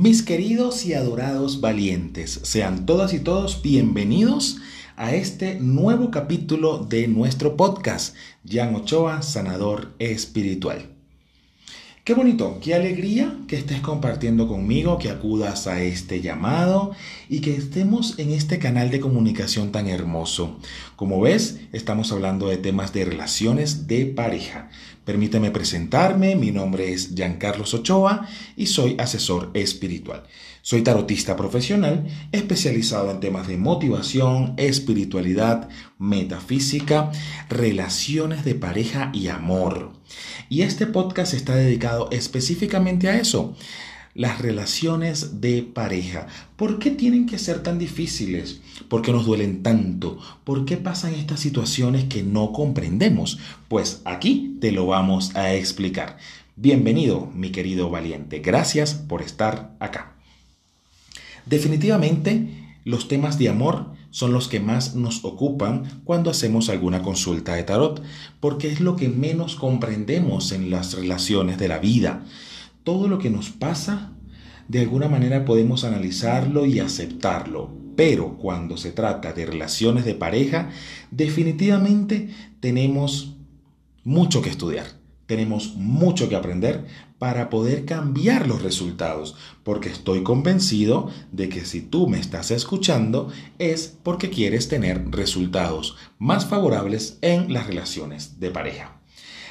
Mis queridos y adorados valientes, sean todas y todos bienvenidos a este nuevo capítulo de nuestro podcast, Jan Ochoa, Sanador Espiritual. Qué bonito, qué alegría que estés compartiendo conmigo, que acudas a este llamado y que estemos en este canal de comunicación tan hermoso. Como ves, estamos hablando de temas de relaciones de pareja. Permíteme presentarme, mi nombre es Giancarlos Ochoa y soy asesor espiritual. Soy tarotista profesional especializado en temas de motivación, espiritualidad, metafísica, relaciones de pareja y amor. Y este podcast está dedicado específicamente a eso, las relaciones de pareja. ¿Por qué tienen que ser tan difíciles? ¿Por qué nos duelen tanto? ¿Por qué pasan estas situaciones que no comprendemos? Pues aquí te lo vamos a explicar. Bienvenido, mi querido valiente. Gracias por estar acá. Definitivamente, los temas de amor son los que más nos ocupan cuando hacemos alguna consulta de tarot, porque es lo que menos comprendemos en las relaciones de la vida. Todo lo que nos pasa, de alguna manera podemos analizarlo y aceptarlo, pero cuando se trata de relaciones de pareja, definitivamente tenemos mucho que estudiar. Tenemos mucho que aprender para poder cambiar los resultados, porque estoy convencido de que si tú me estás escuchando es porque quieres tener resultados más favorables en las relaciones de pareja.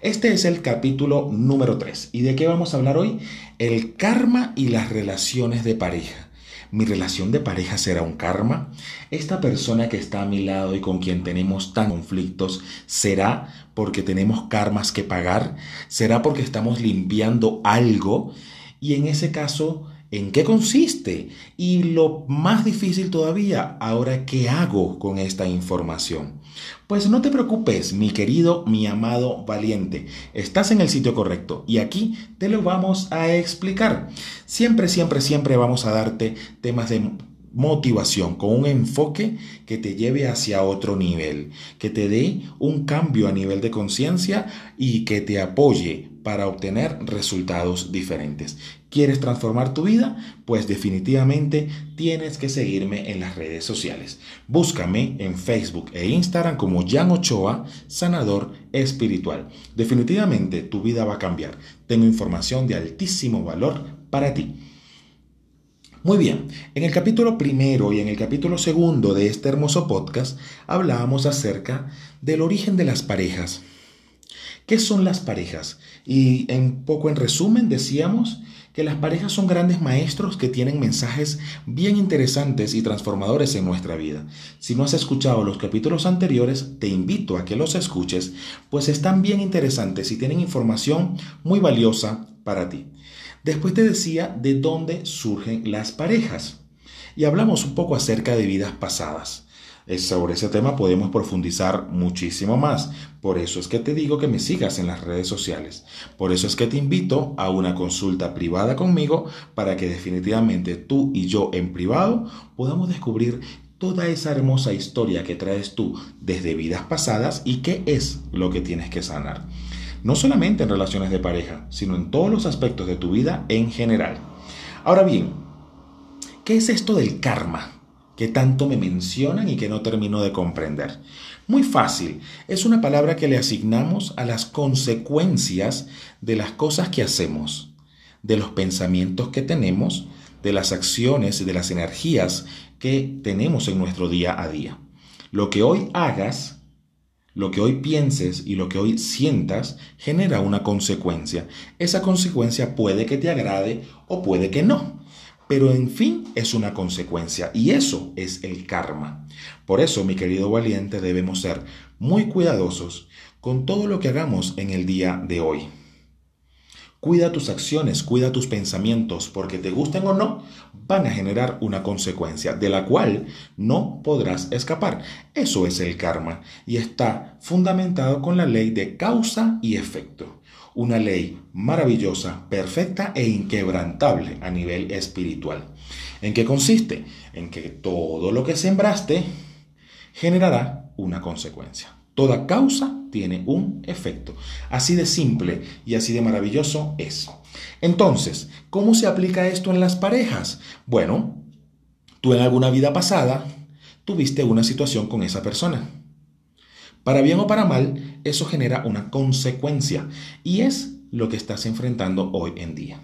Este es el capítulo número 3. ¿Y de qué vamos a hablar hoy? El karma y las relaciones de pareja. ¿Mi relación de pareja será un karma? ¿Esta persona que está a mi lado y con quien tenemos tan conflictos será porque tenemos karmas que pagar? ¿Será porque estamos limpiando algo? Y en ese caso, ¿en qué consiste? Y lo más difícil todavía, ahora, ¿qué hago con esta información? Pues no te preocupes, mi querido, mi amado valiente. Estás en el sitio correcto y aquí te lo vamos a explicar. Siempre, siempre, siempre vamos a darte temas de motivación, con un enfoque que te lleve hacia otro nivel, que te dé un cambio a nivel de conciencia y que te apoye para obtener resultados diferentes. ¿Quieres transformar tu vida? Pues definitivamente tienes que seguirme en las redes sociales. Búscame en Facebook e Instagram como Jan Ochoa, sanador espiritual. Definitivamente tu vida va a cambiar. Tengo información de altísimo valor para ti. Muy bien, en el capítulo primero y en el capítulo segundo de este hermoso podcast hablábamos acerca del origen de las parejas. ¿Qué son las parejas? Y en poco en resumen decíamos que las parejas son grandes maestros que tienen mensajes bien interesantes y transformadores en nuestra vida. Si no has escuchado los capítulos anteriores, te invito a que los escuches, pues están bien interesantes y tienen información muy valiosa para ti. Después te decía de dónde surgen las parejas. Y hablamos un poco acerca de vidas pasadas. Sobre ese tema podemos profundizar muchísimo más. Por eso es que te digo que me sigas en las redes sociales. Por eso es que te invito a una consulta privada conmigo para que definitivamente tú y yo en privado podamos descubrir toda esa hermosa historia que traes tú desde vidas pasadas y qué es lo que tienes que sanar no solamente en relaciones de pareja, sino en todos los aspectos de tu vida en general. Ahora bien, ¿qué es esto del karma? Que tanto me mencionan y que no termino de comprender. Muy fácil, es una palabra que le asignamos a las consecuencias de las cosas que hacemos, de los pensamientos que tenemos, de las acciones y de las energías que tenemos en nuestro día a día. Lo que hoy hagas lo que hoy pienses y lo que hoy sientas genera una consecuencia. Esa consecuencia puede que te agrade o puede que no. Pero en fin es una consecuencia y eso es el karma. Por eso, mi querido valiente, debemos ser muy cuidadosos con todo lo que hagamos en el día de hoy. Cuida tus acciones, cuida tus pensamientos, porque te gusten o no, van a generar una consecuencia de la cual no podrás escapar. Eso es el karma y está fundamentado con la ley de causa y efecto. Una ley maravillosa, perfecta e inquebrantable a nivel espiritual. ¿En qué consiste? En que todo lo que sembraste generará una consecuencia. Toda causa tiene un efecto. Así de simple y así de maravilloso es. Entonces, ¿cómo se aplica esto en las parejas? Bueno, tú en alguna vida pasada tuviste una situación con esa persona. Para bien o para mal, eso genera una consecuencia y es lo que estás enfrentando hoy en día.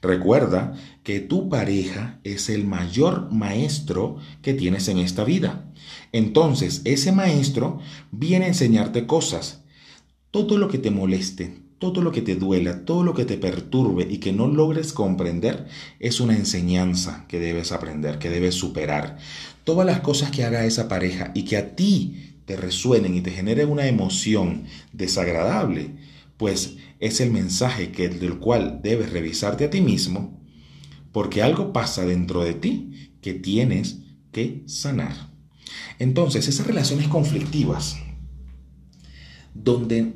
Recuerda que tu pareja es el mayor maestro que tienes en esta vida. Entonces, ese maestro viene a enseñarte cosas. Todo lo que te moleste, todo lo que te duela, todo lo que te perturbe y que no logres comprender es una enseñanza que debes aprender, que debes superar. Todas las cosas que haga esa pareja y que a ti resuenen y te generen una emoción desagradable, pues es el mensaje que, del cual debes revisarte a ti mismo, porque algo pasa dentro de ti que tienes que sanar. Entonces, esas relaciones conflictivas, donde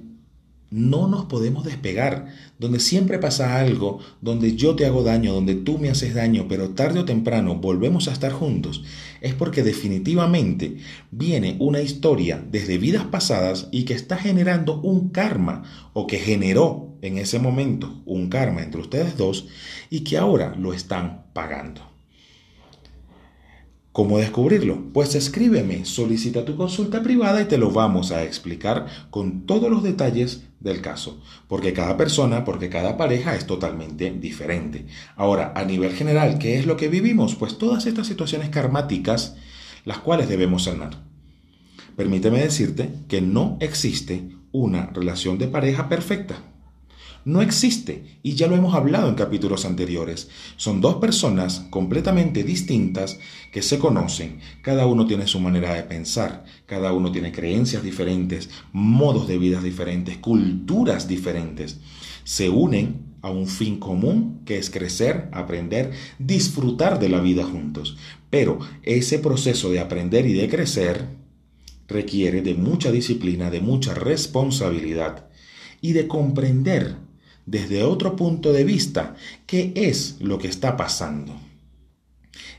no nos podemos despegar, donde siempre pasa algo, donde yo te hago daño, donde tú me haces daño, pero tarde o temprano volvemos a estar juntos, es porque definitivamente viene una historia desde vidas pasadas y que está generando un karma o que generó en ese momento un karma entre ustedes dos y que ahora lo están pagando. ¿Cómo descubrirlo? Pues escríbeme, solicita tu consulta privada y te lo vamos a explicar con todos los detalles del caso, porque cada persona, porque cada pareja es totalmente diferente. Ahora, a nivel general, ¿qué es lo que vivimos? Pues todas estas situaciones karmáticas, las cuales debemos sanar. Permíteme decirte que no existe una relación de pareja perfecta no existe y ya lo hemos hablado en capítulos anteriores. Son dos personas completamente distintas que se conocen. Cada uno tiene su manera de pensar, cada uno tiene creencias diferentes, modos de vida diferentes, culturas diferentes. Se unen a un fin común que es crecer, aprender, disfrutar de la vida juntos. Pero ese proceso de aprender y de crecer requiere de mucha disciplina, de mucha responsabilidad y de comprender desde otro punto de vista qué es lo que está pasando.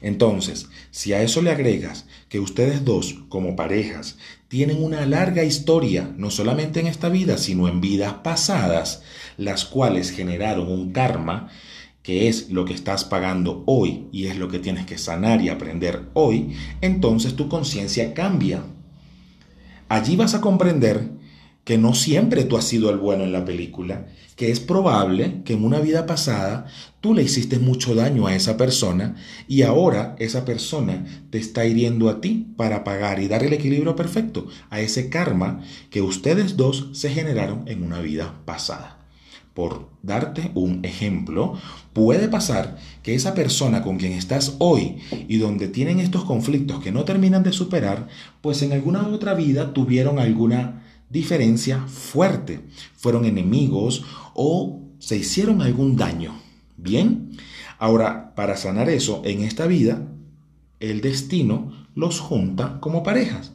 Entonces, si a eso le agregas que ustedes dos, como parejas, tienen una larga historia, no solamente en esta vida, sino en vidas pasadas, las cuales generaron un karma, que es lo que estás pagando hoy y es lo que tienes que sanar y aprender hoy, entonces tu conciencia cambia. Allí vas a comprender que no siempre tú has sido el bueno en la película, que es probable que en una vida pasada tú le hiciste mucho daño a esa persona y ahora esa persona te está hiriendo a ti para pagar y dar el equilibrio perfecto a ese karma que ustedes dos se generaron en una vida pasada. Por darte un ejemplo, puede pasar que esa persona con quien estás hoy y donde tienen estos conflictos que no terminan de superar, pues en alguna otra vida tuvieron alguna diferencia fuerte. Fueron enemigos o se hicieron algún daño. Bien, ahora para sanar eso en esta vida, el destino los junta como parejas.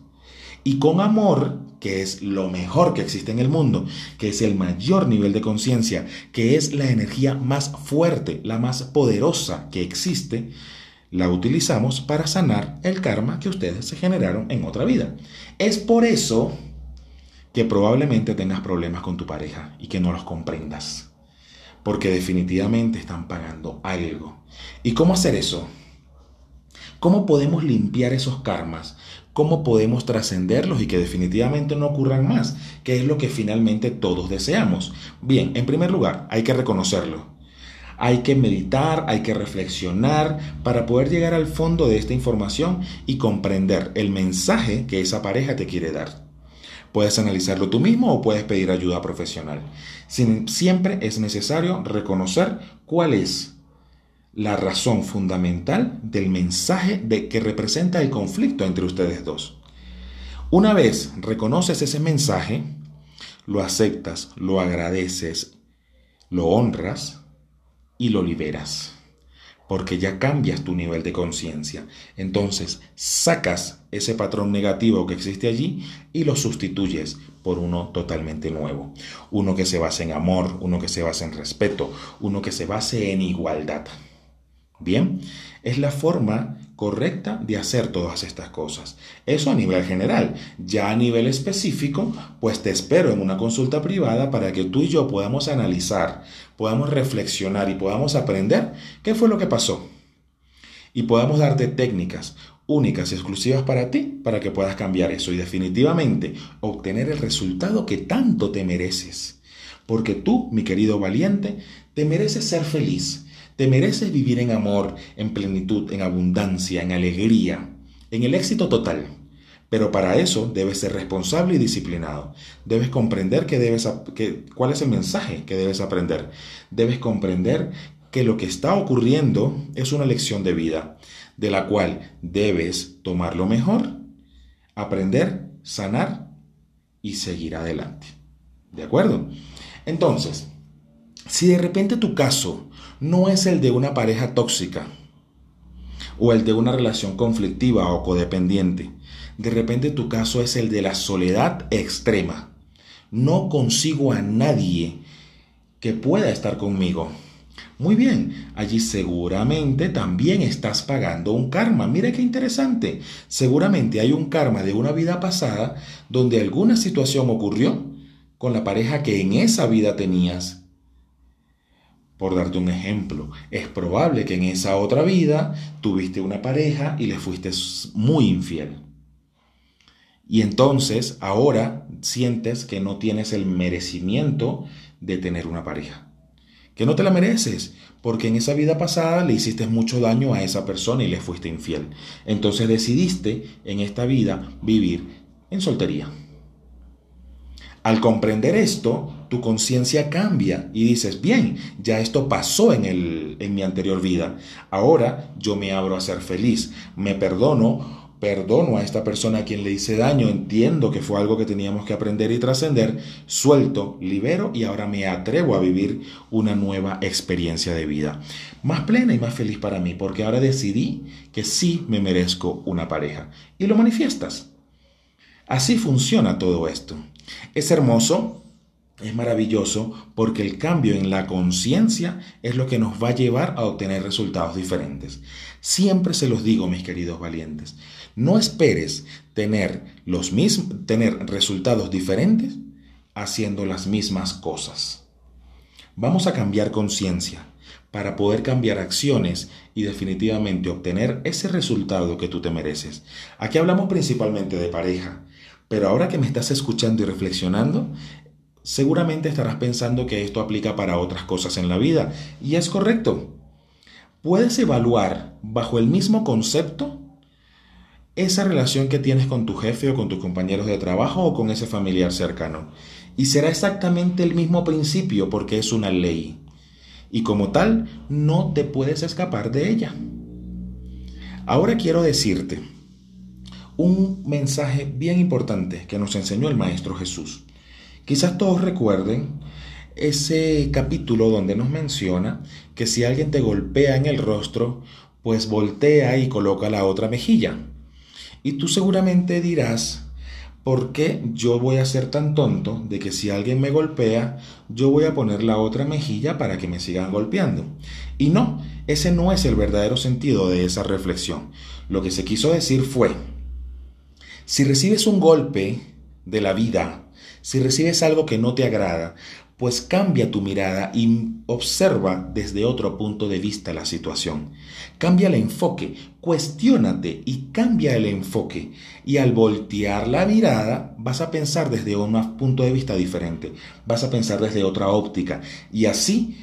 Y con amor, que es lo mejor que existe en el mundo, que es el mayor nivel de conciencia, que es la energía más fuerte, la más poderosa que existe, la utilizamos para sanar el karma que ustedes se generaron en otra vida. Es por eso que probablemente tengas problemas con tu pareja y que no los comprendas. Porque definitivamente están pagando algo. ¿Y cómo hacer eso? ¿Cómo podemos limpiar esos karmas? ¿Cómo podemos trascenderlos y que definitivamente no ocurran más? Que es lo que finalmente todos deseamos. Bien, en primer lugar, hay que reconocerlo. Hay que meditar, hay que reflexionar para poder llegar al fondo de esta información y comprender el mensaje que esa pareja te quiere dar. Puedes analizarlo tú mismo o puedes pedir ayuda profesional. siempre es necesario reconocer cuál es la razón fundamental del mensaje de que representa el conflicto entre ustedes dos. Una vez reconoces ese mensaje, lo aceptas, lo agradeces, lo honras y lo liberas porque ya cambias tu nivel de conciencia. Entonces, sacas ese patrón negativo que existe allí y lo sustituyes por uno totalmente nuevo. Uno que se base en amor, uno que se base en respeto, uno que se base en igualdad. Bien, es la forma correcta de hacer todas estas cosas. Eso a nivel general. Ya a nivel específico, pues te espero en una consulta privada para que tú y yo podamos analizar, podamos reflexionar y podamos aprender qué fue lo que pasó. Y podamos darte técnicas únicas y exclusivas para ti para que puedas cambiar eso y definitivamente obtener el resultado que tanto te mereces. Porque tú, mi querido valiente, te mereces ser feliz te mereces vivir en amor, en plenitud, en abundancia, en alegría, en el éxito total. Pero para eso debes ser responsable y disciplinado. Debes comprender que debes, que, cuál es el mensaje que debes aprender. Debes comprender que lo que está ocurriendo es una lección de vida, de la cual debes tomar lo mejor, aprender, sanar y seguir adelante. ¿De acuerdo? Entonces, si de repente tu caso no es el de una pareja tóxica o el de una relación conflictiva o codependiente. De repente tu caso es el de la soledad extrema. No consigo a nadie que pueda estar conmigo. Muy bien, allí seguramente también estás pagando un karma. Mira qué interesante. Seguramente hay un karma de una vida pasada donde alguna situación ocurrió con la pareja que en esa vida tenías por darte un ejemplo, es probable que en esa otra vida tuviste una pareja y le fuiste muy infiel. Y entonces ahora sientes que no tienes el merecimiento de tener una pareja. Que no te la mereces, porque en esa vida pasada le hiciste mucho daño a esa persona y le fuiste infiel. Entonces decidiste en esta vida vivir en soltería. Al comprender esto, tu conciencia cambia y dices, bien, ya esto pasó en, el, en mi anterior vida. Ahora yo me abro a ser feliz, me perdono, perdono a esta persona a quien le hice daño, entiendo que fue algo que teníamos que aprender y trascender, suelto, libero y ahora me atrevo a vivir una nueva experiencia de vida. Más plena y más feliz para mí, porque ahora decidí que sí me merezco una pareja. Y lo manifiestas. Así funciona todo esto. Es hermoso, es maravilloso, porque el cambio en la conciencia es lo que nos va a llevar a obtener resultados diferentes. Siempre se los digo, mis queridos valientes, no esperes tener, los mismos, tener resultados diferentes haciendo las mismas cosas. Vamos a cambiar conciencia para poder cambiar acciones y definitivamente obtener ese resultado que tú te mereces. Aquí hablamos principalmente de pareja, pero ahora que me estás escuchando y reflexionando, seguramente estarás pensando que esto aplica para otras cosas en la vida. Y es correcto. Puedes evaluar bajo el mismo concepto esa relación que tienes con tu jefe o con tus compañeros de trabajo o con ese familiar cercano. Y será exactamente el mismo principio porque es una ley. Y como tal, no te puedes escapar de ella. Ahora quiero decirte, un mensaje bien importante que nos enseñó el Maestro Jesús. Quizás todos recuerden ese capítulo donde nos menciona que si alguien te golpea en el rostro, pues voltea y coloca la otra mejilla. Y tú seguramente dirás, ¿por qué yo voy a ser tan tonto de que si alguien me golpea, yo voy a poner la otra mejilla para que me sigan golpeando? Y no, ese no es el verdadero sentido de esa reflexión. Lo que se quiso decir fue, si recibes un golpe de la vida, si recibes algo que no te agrada, pues cambia tu mirada y observa desde otro punto de vista la situación. Cambia el enfoque, cuestiónate y cambia el enfoque. Y al voltear la mirada vas a pensar desde un punto de vista diferente, vas a pensar desde otra óptica y así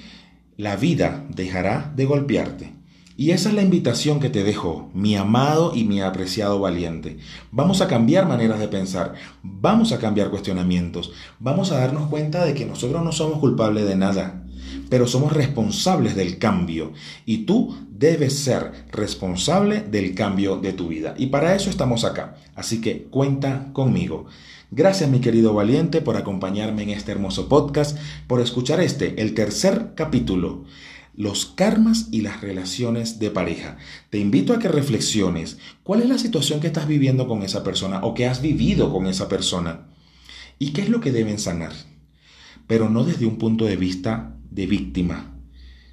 la vida dejará de golpearte y esa es la invitación que te dejo, mi amado y mi apreciado valiente. Vamos a cambiar maneras de pensar, vamos a cambiar cuestionamientos, vamos a darnos cuenta de que nosotros no somos culpables de nada, pero somos responsables del cambio y tú debes ser responsable del cambio de tu vida. Y para eso estamos acá, así que cuenta conmigo. Gracias mi querido valiente por acompañarme en este hermoso podcast, por escuchar este, el tercer capítulo los karmas y las relaciones de pareja. Te invito a que reflexiones cuál es la situación que estás viviendo con esa persona o que has vivido con esa persona y qué es lo que deben sanar. Pero no desde un punto de vista de víctima,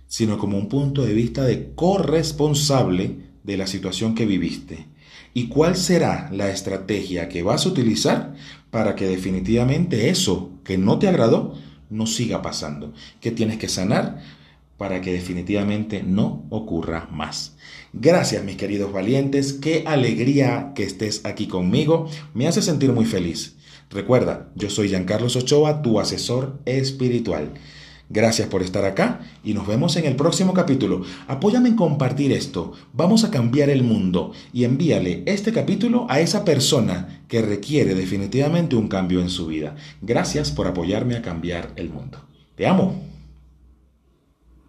sino como un punto de vista de corresponsable de la situación que viviste. ¿Y cuál será la estrategia que vas a utilizar para que definitivamente eso que no te agradó no siga pasando? ¿Qué tienes que sanar para que definitivamente no ocurra más? Gracias mis queridos valientes, qué alegría que estés aquí conmigo, me hace sentir muy feliz. Recuerda, yo soy Giancarlos Ochoa, tu asesor espiritual. Gracias por estar acá y nos vemos en el próximo capítulo. Apóyame en compartir esto. Vamos a cambiar el mundo y envíale este capítulo a esa persona que requiere definitivamente un cambio en su vida. Gracias por apoyarme a cambiar el mundo. Te amo.